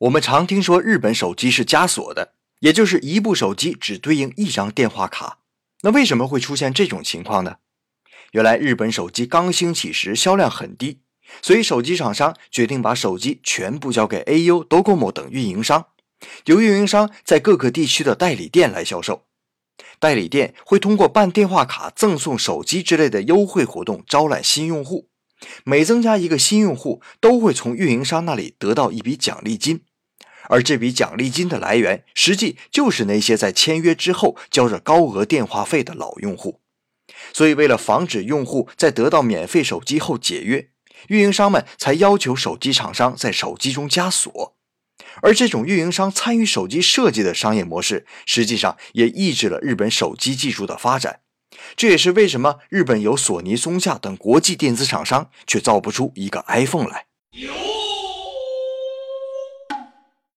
我们常听说日本手机是加锁的，也就是一部手机只对应一张电话卡。那为什么会出现这种情况呢？原来日本手机刚兴起时销量很低，所以手机厂商决定把手机全部交给 AU、Docomo 等运营商，由运营商在各个地区的代理店来销售。代理店会通过办电话卡、赠送手机之类的优惠活动招揽新用户，每增加一个新用户，都会从运营商那里得到一笔奖励金。而这笔奖励金的来源，实际就是那些在签约之后交着高额电话费的老用户。所以，为了防止用户在得到免费手机后解约，运营商们才要求手机厂商在手机中加锁。而这种运营商参与手机设计的商业模式，实际上也抑制了日本手机技术的发展。这也是为什么日本有索尼、松下等国际电子厂商，却造不出一个 iPhone 来。